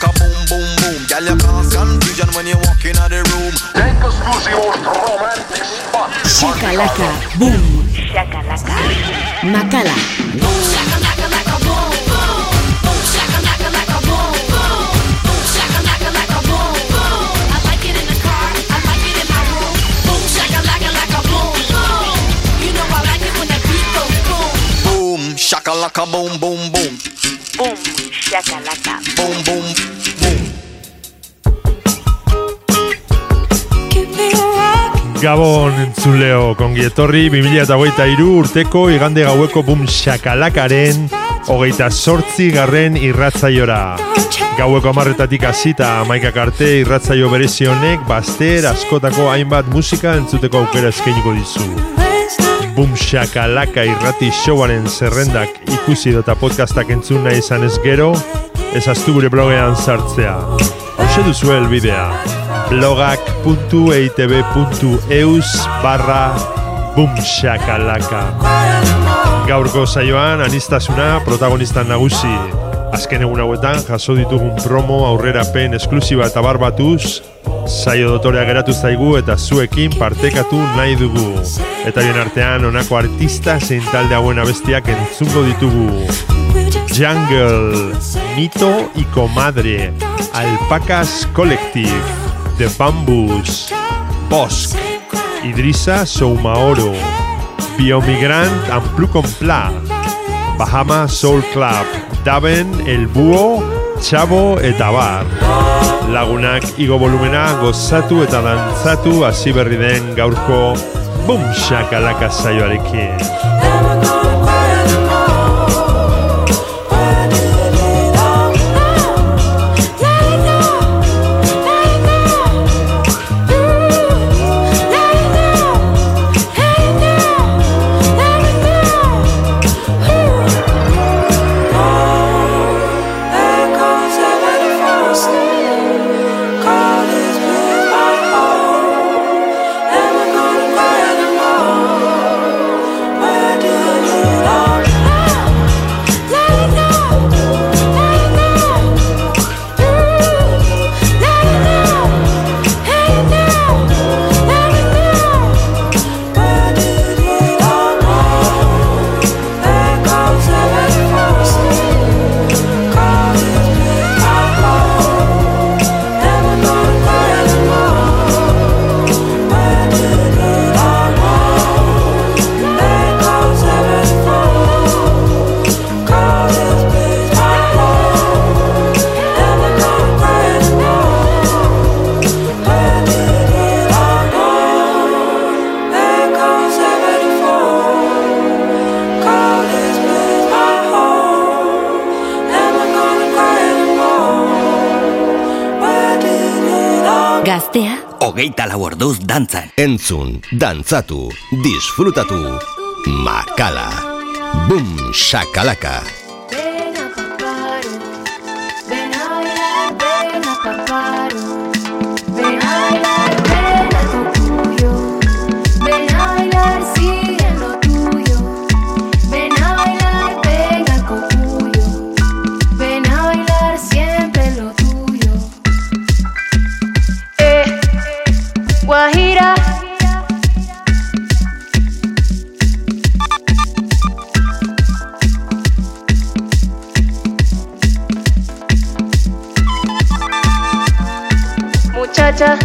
boom boom Shakalaka, boom. Shakalaka, makala. Boom, shakalaka, laka, boom, boom. Boom, shakalaka, laka, boom, boom. Boom, shakalaka, laka, boom, boom. I like it in the car, I like it in my room. Boom, shakalaka, laka, boom, boom. You know I like it when that beat goes boom. Boom, shakalaka, boom, boom, boom. Boom, shakalaka. Boom, boom. Gabon entzuleo, kongi etorri 2008 urteko igande gaueko bum shakalakaren hogeita sortzi garren irratzaiora. Gaueko amarretatik hasita amaikak arte irratzaio berezi honek baster askotako hainbat musika entzuteko aukera eskainiko dizu. Bum shakalaka irrati showaren zerrendak ikusi dota podcastak entzun nahi izan ez gero, ezaztu gure blogean sartzea. Hauxe duzu helbidea blogak.eitb.eus barra bumshakalaka Gaurko saioan anistasuna protagonista nagusi. Azken egun hauetan jaso ditugun promo aurrerapen esklusiba eta barbatuz Saio dotorea geratu zaigu eta zuekin partekatu nahi dugu. Eta bien artean honako artista zein talde hauen abestiak entzungo ditugu. Jungle, Mito y Comadre, Alpacas Collective, The Bamboos, Bosque, Idrissa Soumaoro, Biomigrant and Plucon Pla, Bahama Soul Club, Daven El Búho, Chavo eta Bar. Lagunak igo volumena gozatu eta dantzatu hasi berri den gaurko Bum Shakalaka saioarekin. Hogeita lau orduz dantzan. Entzun, dantzatu, disfrutatu. Makala. Bum, shakalaka. Muchacha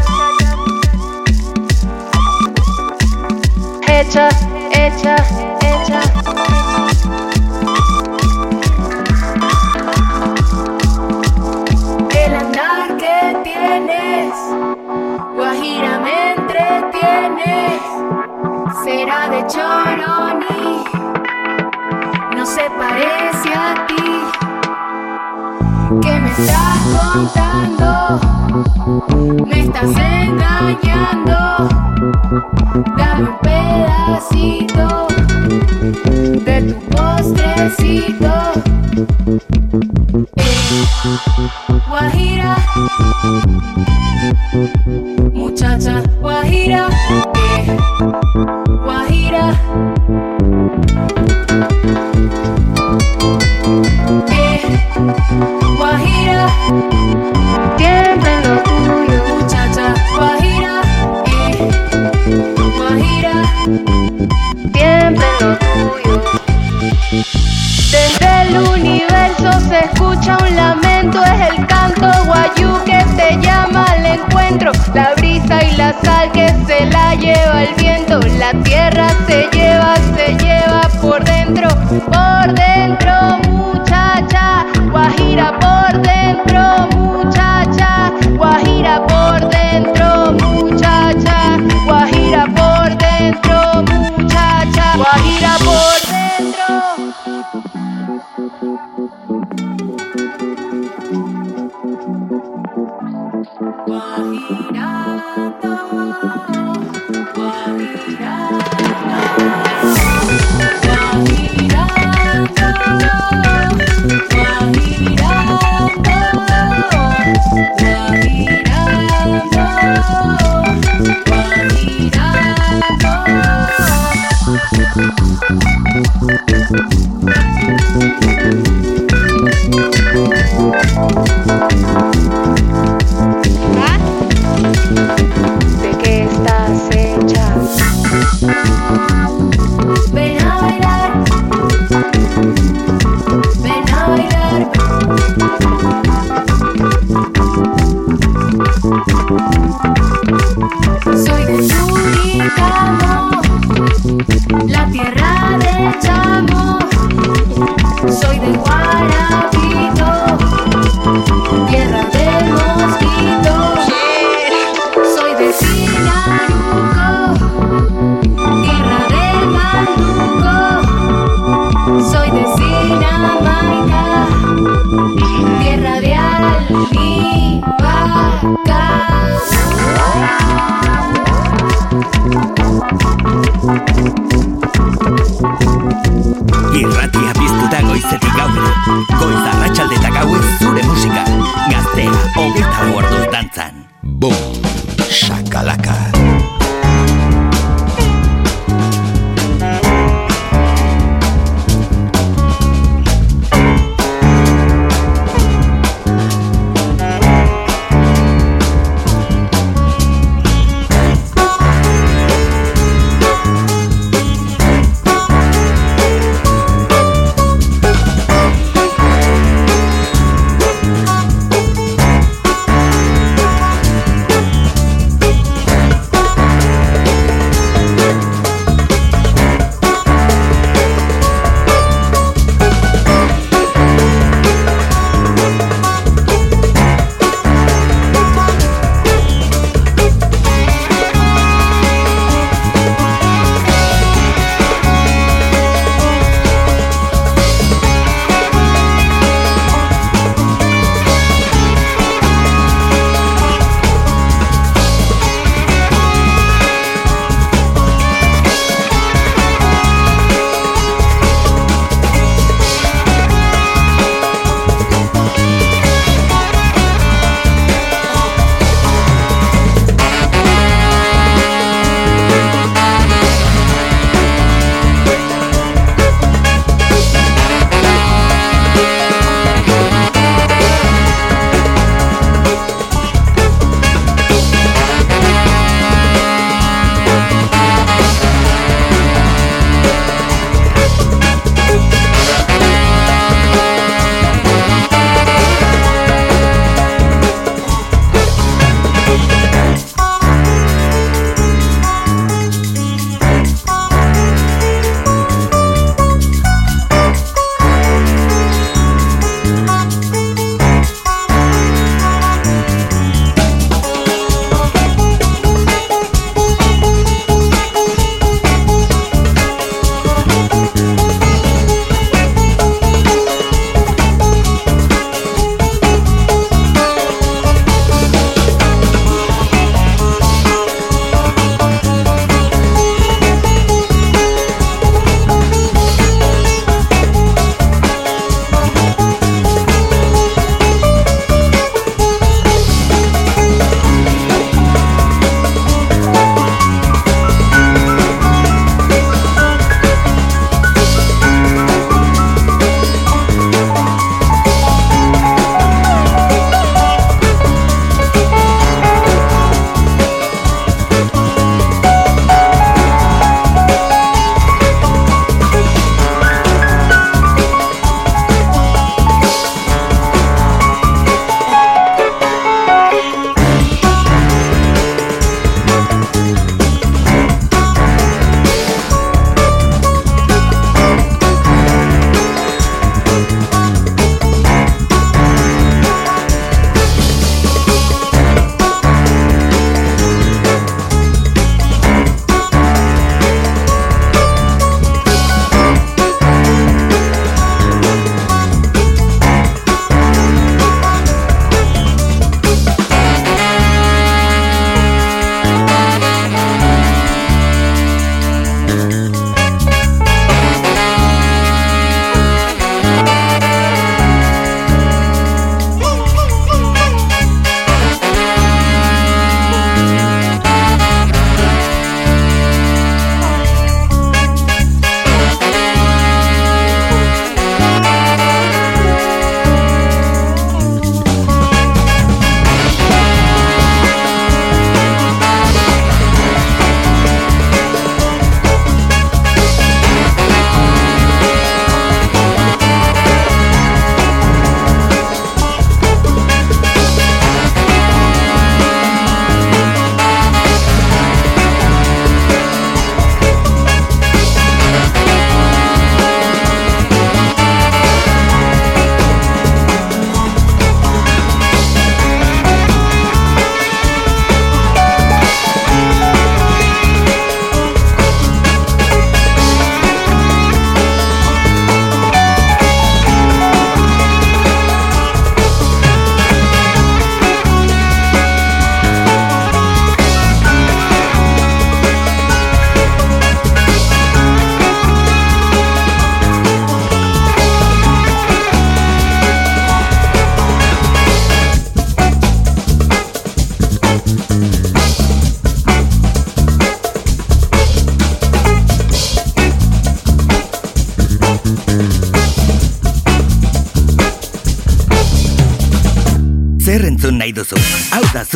hecha, hecha, hecha. El andar que tienes, Guajira me entretiene, será de Choroni, no se parece a ti. ¿Qué me estás contando? Me estás engañando. Dame un pedacito de tu postrecito. Eh, Guajira, muchacha Guajira, eh, Guajira. Desde el universo se escucha un lamento, es el canto guayú que se llama al encuentro. La brisa y la sal que se la lleva el viento, la tierra se lleva, se lleva por dentro, por dentro, muchacha. Guajira por dentro, muchacha. Guajira por dentro, muchacha. Guajira por dentro, muchacha. Guajira por dentro. Yeah.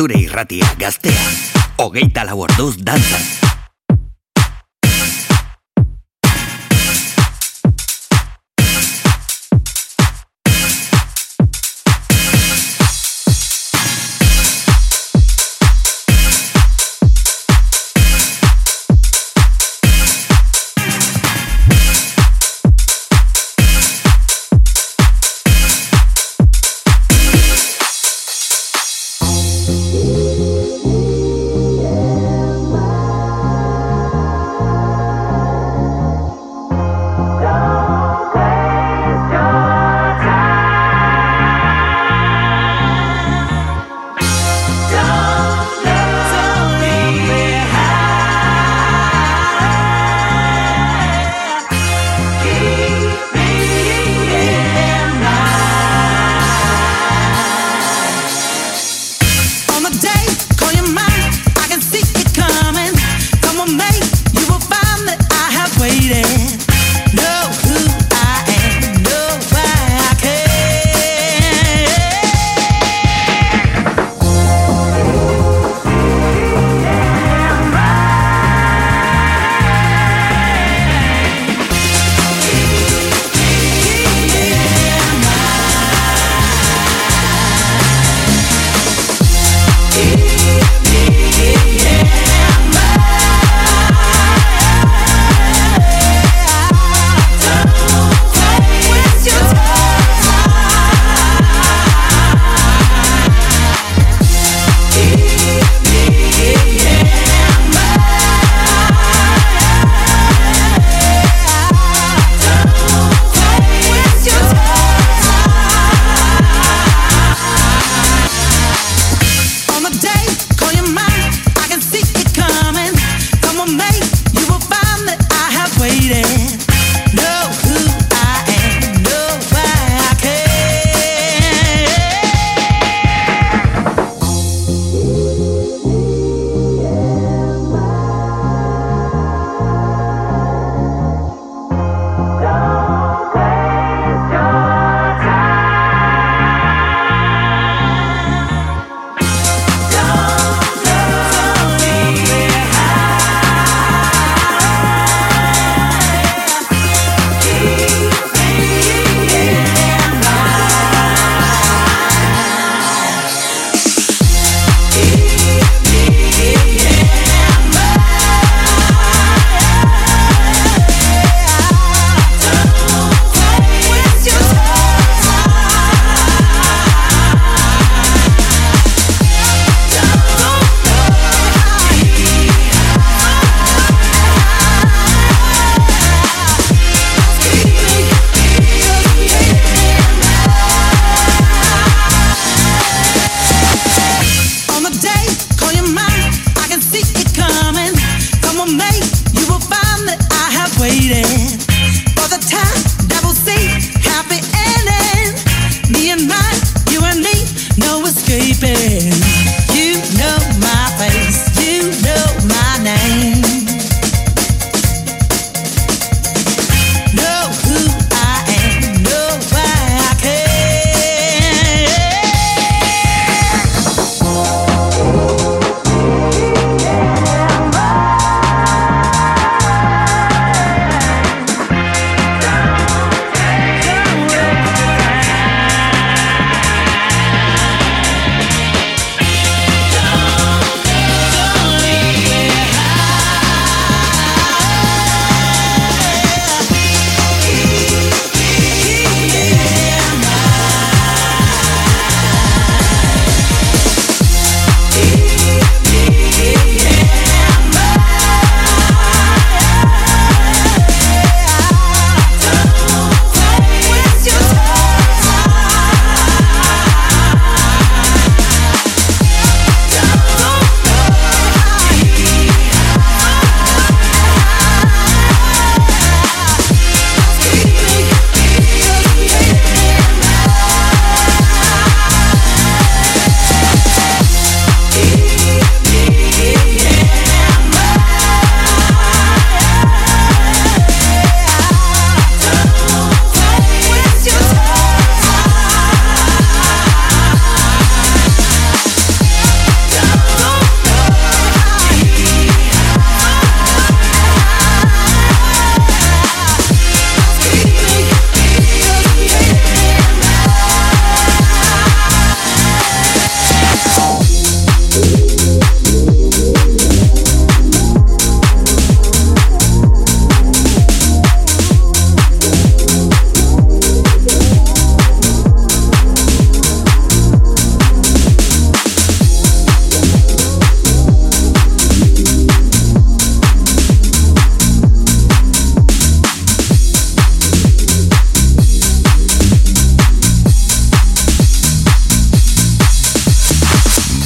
Zure irratia gaztea. Hogeita lau orduz dantzan.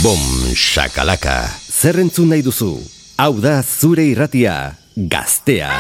Bom, shakalaka. Zer entzun nahi duzu? Hau da zure irratia, gaztea.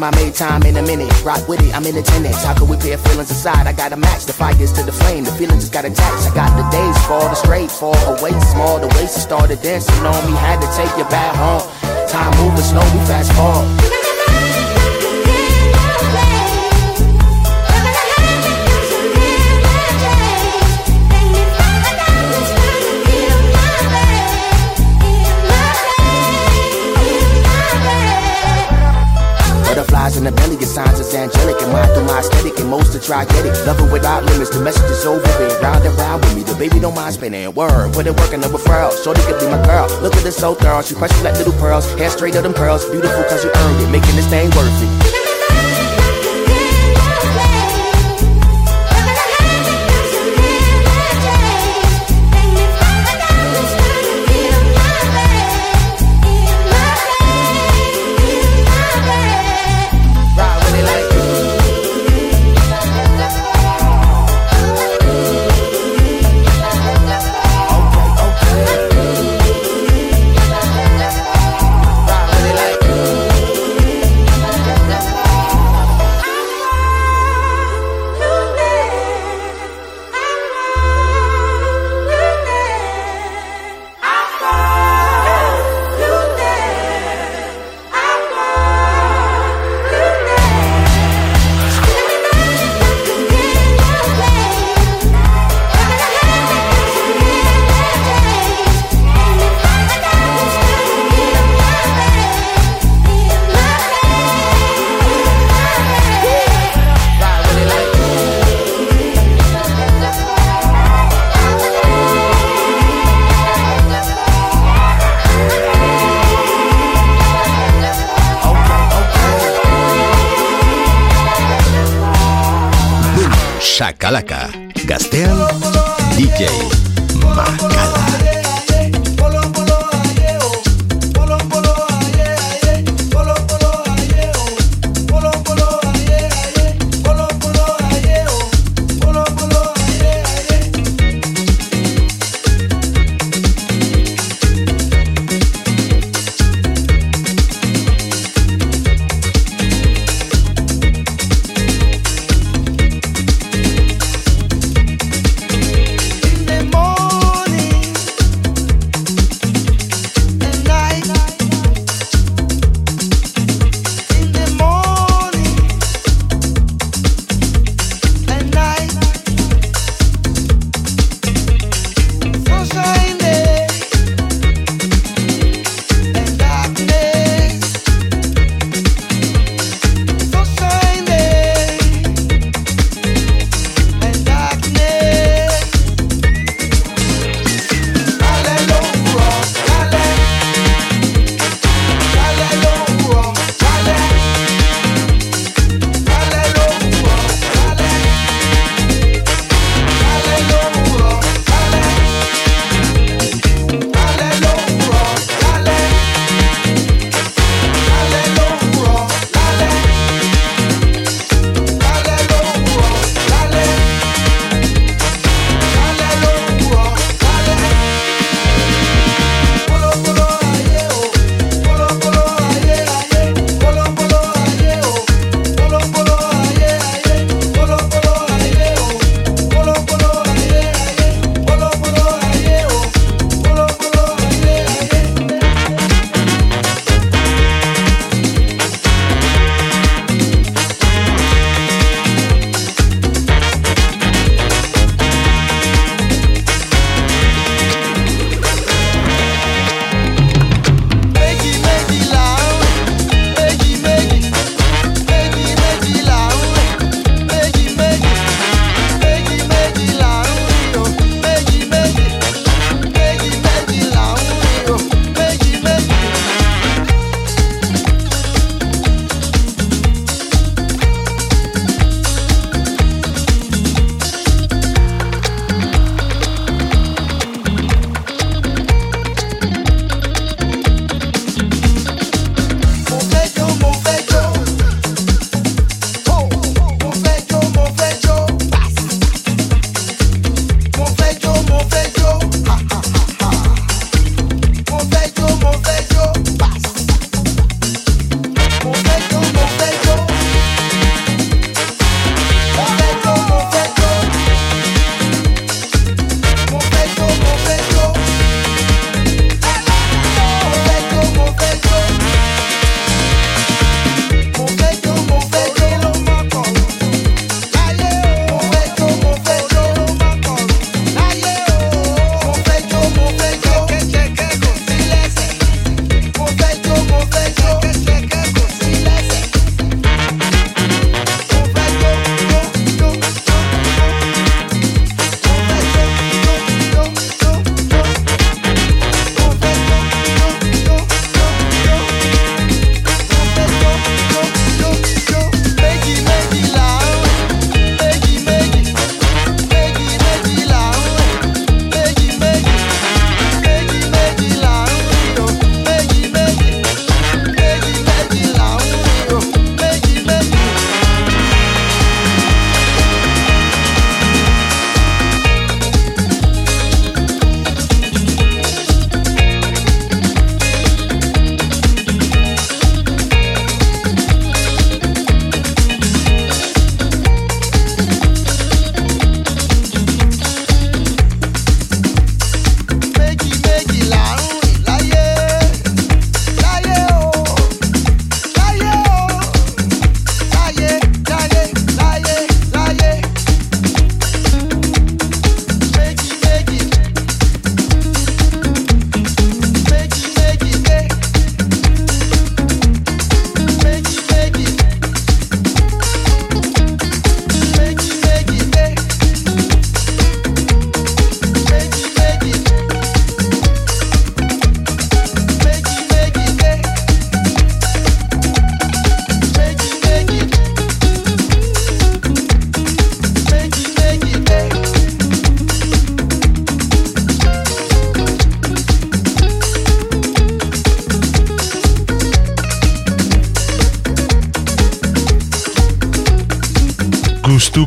Time I made time in a minute. Rock with it, I'm in attendance. How could we pair feelings aside? I gotta match the fires to the flame. The feelings just got attached. I got the days fall, the straight fall away small. The waist started dancing on me. Had to take you back home. Time moving slow, we fast forward. In the belly, your signs is angelic. And mine through my aesthetic, and most are try get it. Loving without limits, the message is over. Been round and round with me, the baby don't mind spinning. Word, put it working over referral. Shorty could be my girl. Look at this so thorough, she precious like little pearls. Hair straight of them curls, beautiful cause you earned it. Making this thing worth it.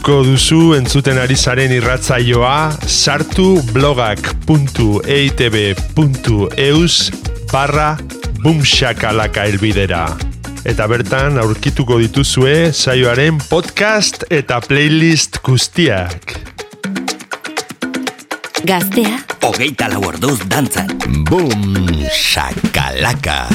Gustuko duzu entzuten ari zaren irratzaioa sartu blogak.eitb.eus barra bumxakalaka elbidera. Eta bertan aurkituko dituzue saioaren podcast eta playlist guztiak. Gaztea, Hogeita lau orduz dantzan. Boom shakalaka.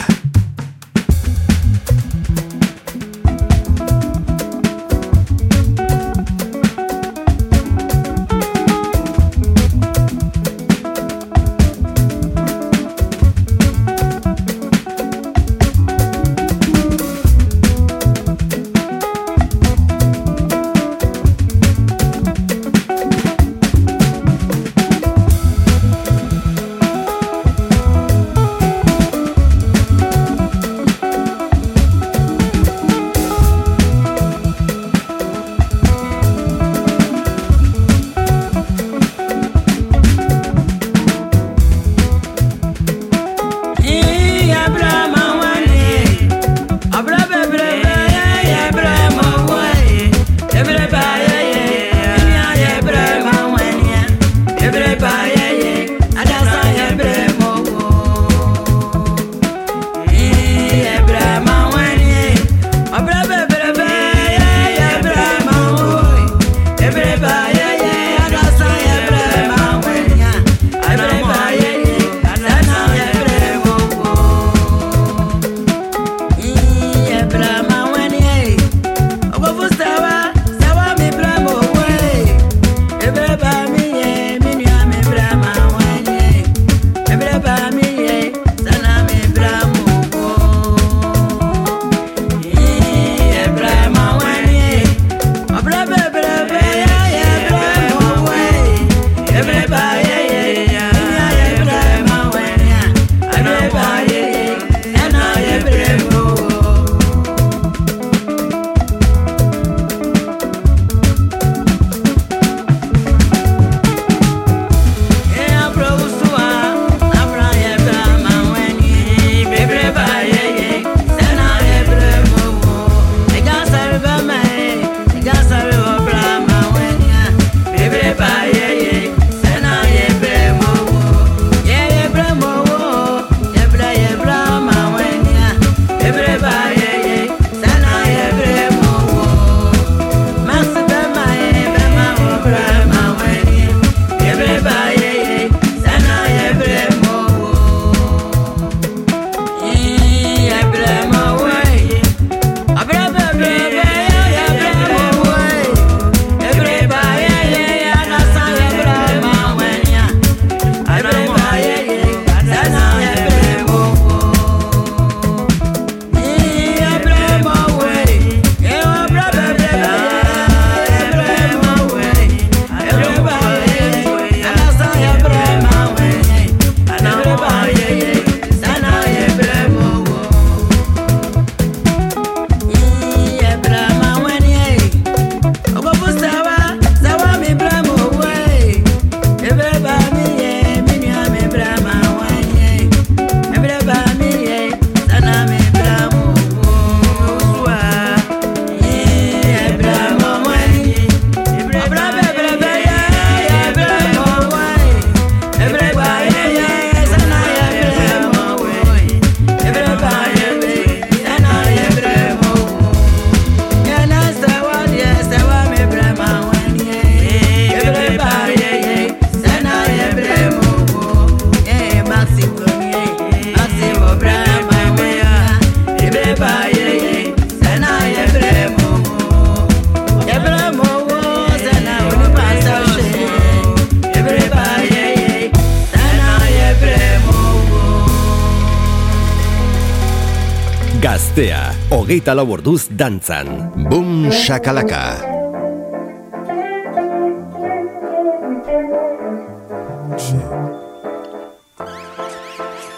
Hogeita lau orduz dantzan. Boom shakalaka.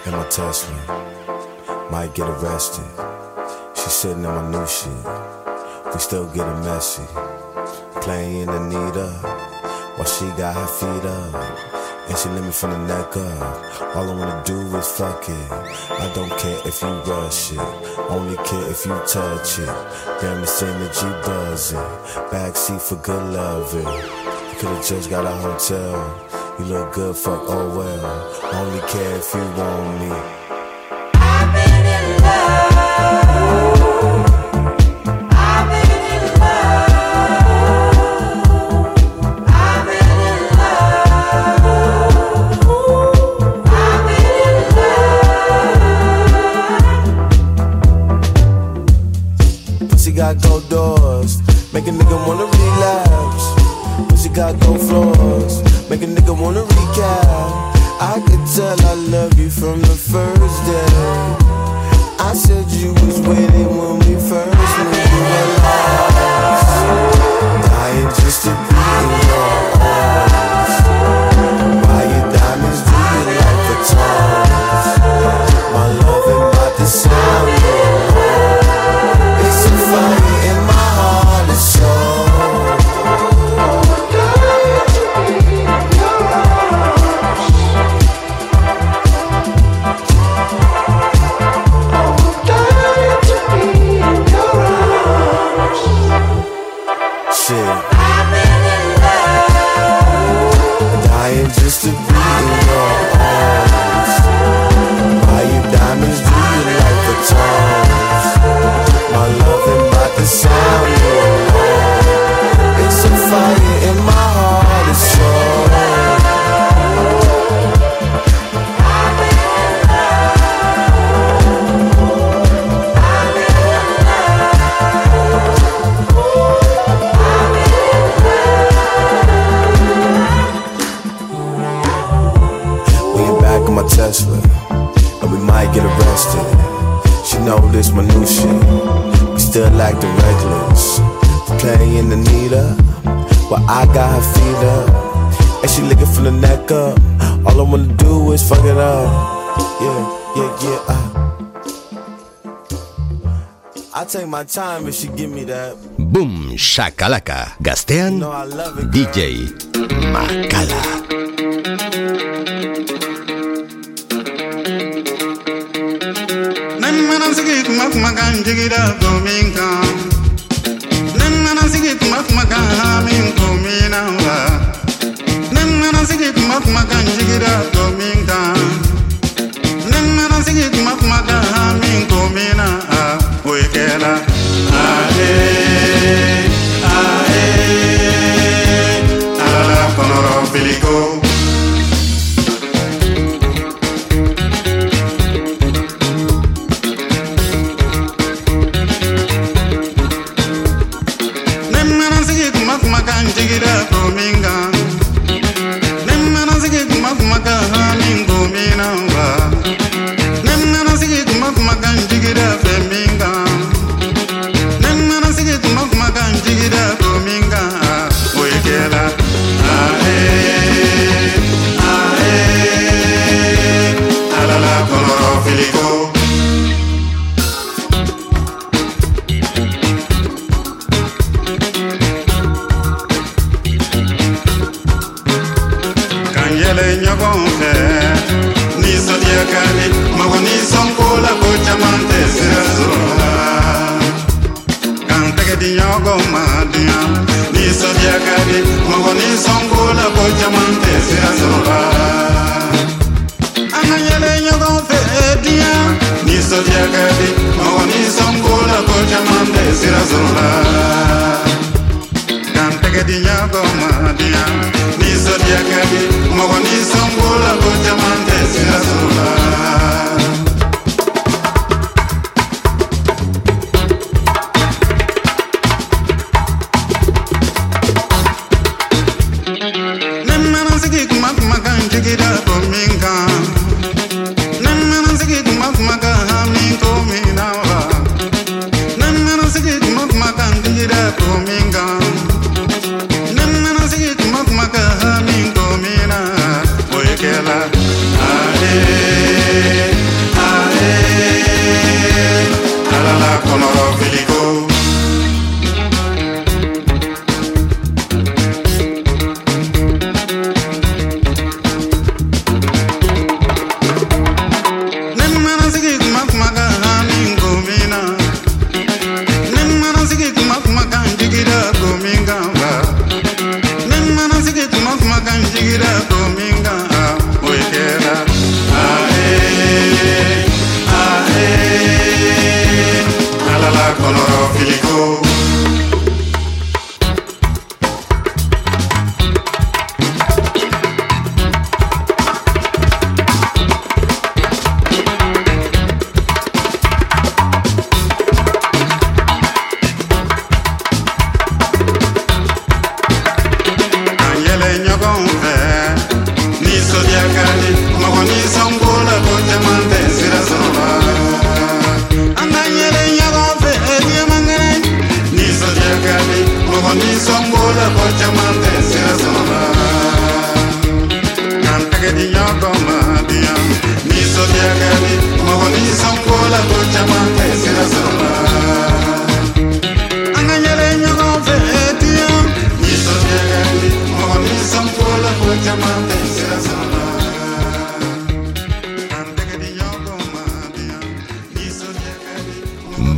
in my Tesla. Might get arrested. She sitting in my new shit. We still getting messy. Playing Anita while she got her feet up. And she lit me from the neck up. All I wanna do is fuck it. I don't care if you rush it. Only care if you touch it. Damn the synergy buzzing. Backseat for good loving. You could've just got a hotel. You look good, fuck, oh well. Only care if you want me. this minutia. We still like the regulars. Playing the Anita, well, I got her feet up. And she looking from the neck up. All I wanna do is fuck it up. Yeah, yeah, yeah. Uh. I take my time if she give me that. Boom, shakalaka. Gastean, you know it, DJ Macala. digida dominga. Nem nana sigit mat maga min komina wa nem nana sigit mat maga digida dominga. Nem nana sigit mat maga min komina a oikela ale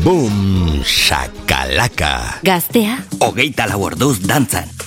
Boom, shakalaka. Gaztea hogeita lau orduz dantzan.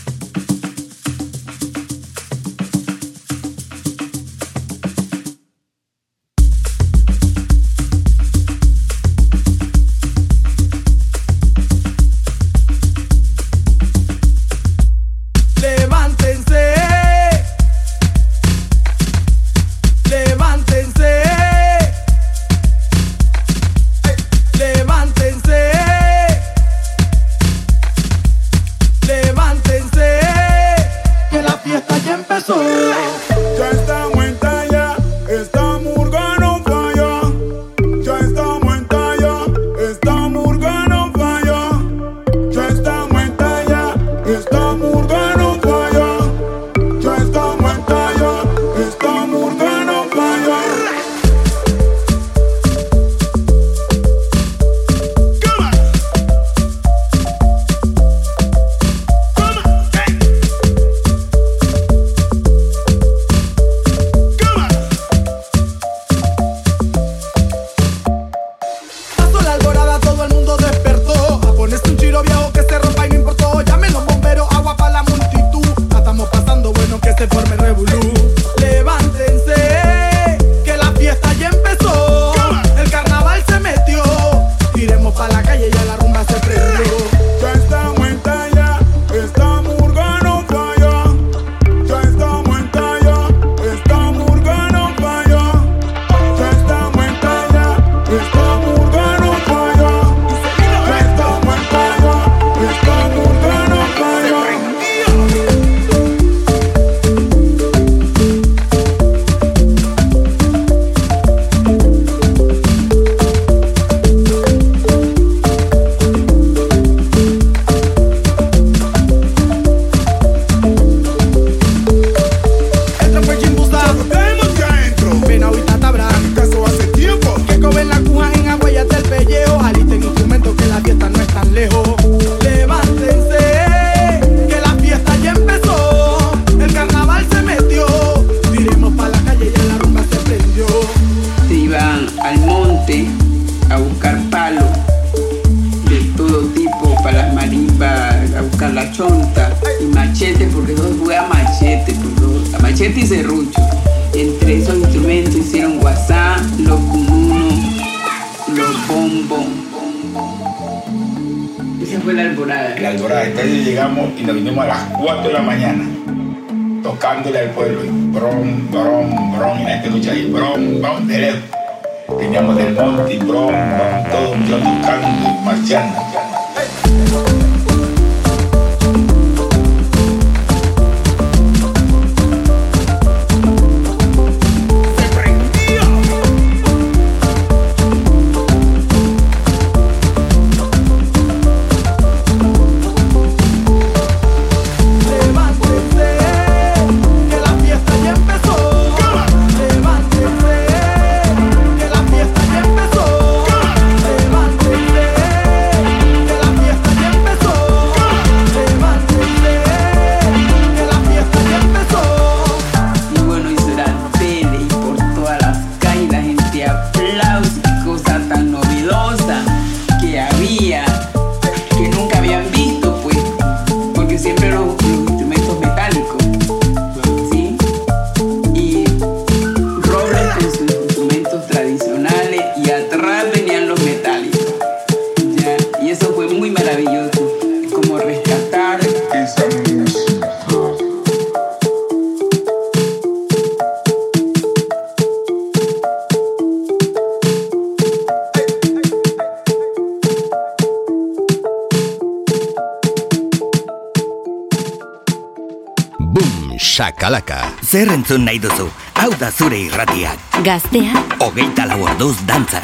entzun nahi duzu. Hau da zure irratia. Gaztea. Ogeita lau orduz dantza.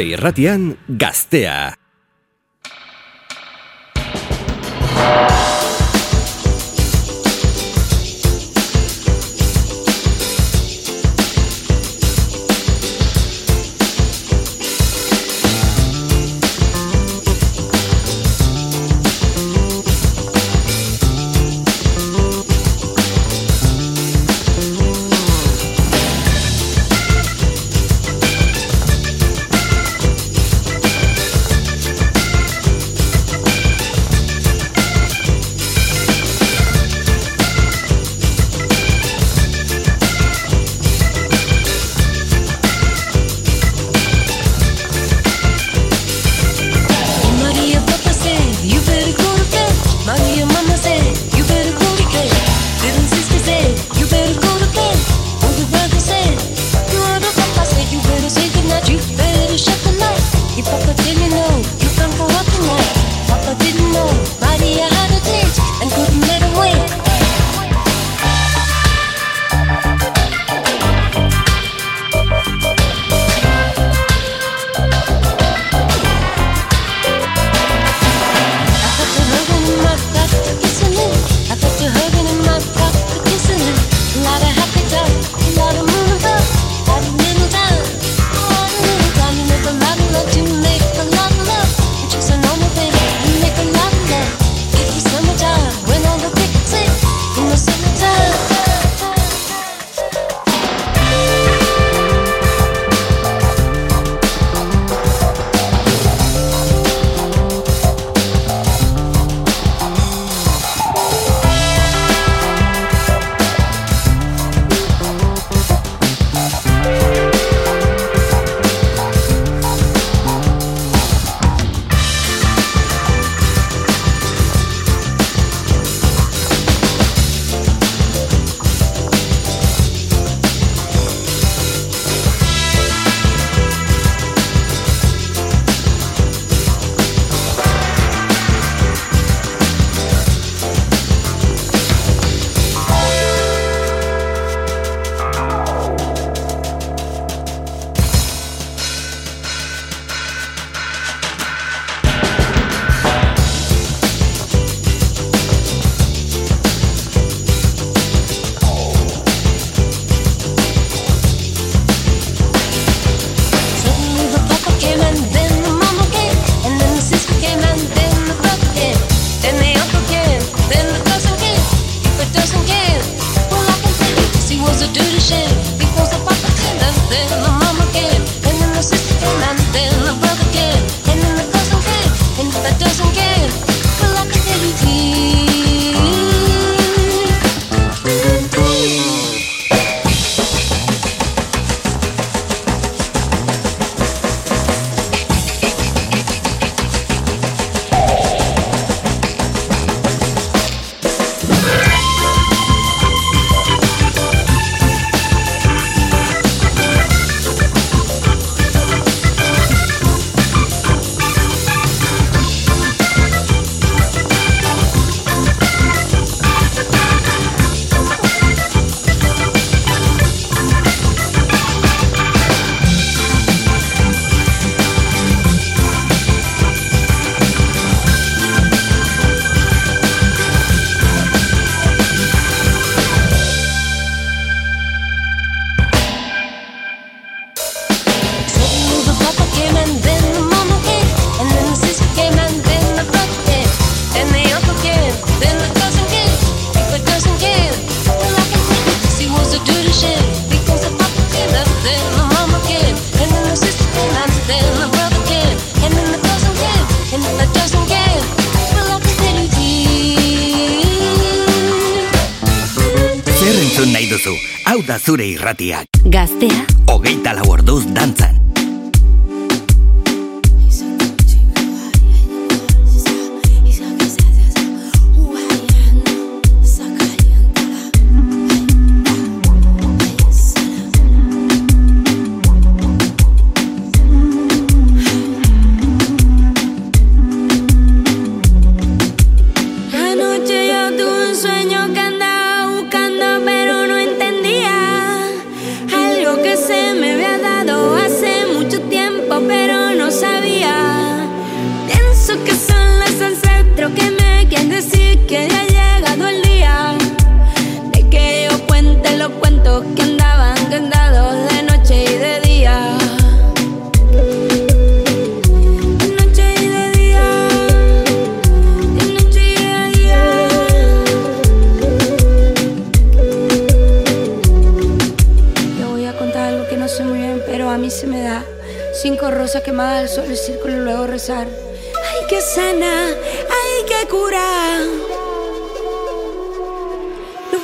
Zure irratian gaztea. Zure irratiak.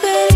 baby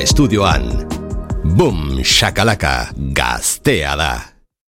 Estudioan. Boom, shakalaka, gaztea da.